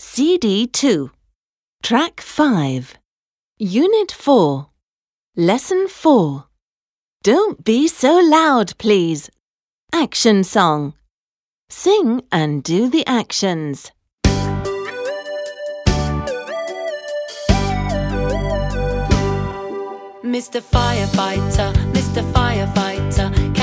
CD 2, Track 5, Unit 4, Lesson 4. Don't be so loud, please. Action song. Sing and do the actions. Mr. Firefighter, Mr. Firefighter,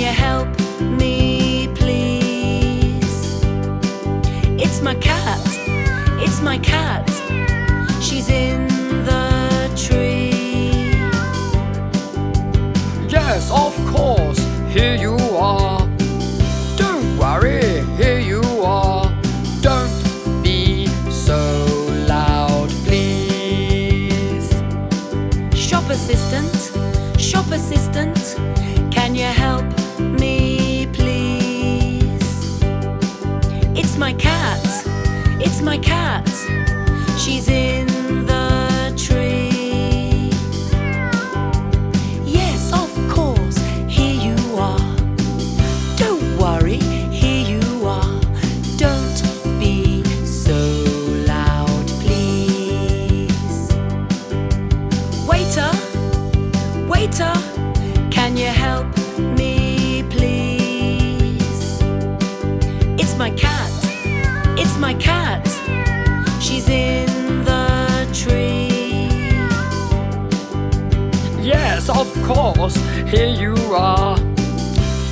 you help me, please? It's my cat, it's my cat. She's in the tree. Yes, of course, here you are. Don't worry, here you are. Don't be so loud, please. Shop assistant, shop assistant, can you help my cat. She's in the tree. Yes, of course, here you are. Don't worry, here you are. Don't be so loud, please. Waiter, waiter, can you help me, please? It's my cat, it's my cat. Of course, here you are.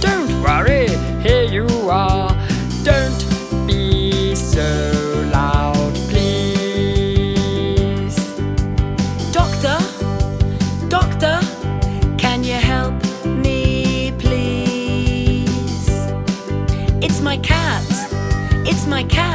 Don't worry, here you are. Don't be so loud, please. Doctor, doctor, can you help me, please? It's my cat, it's my cat.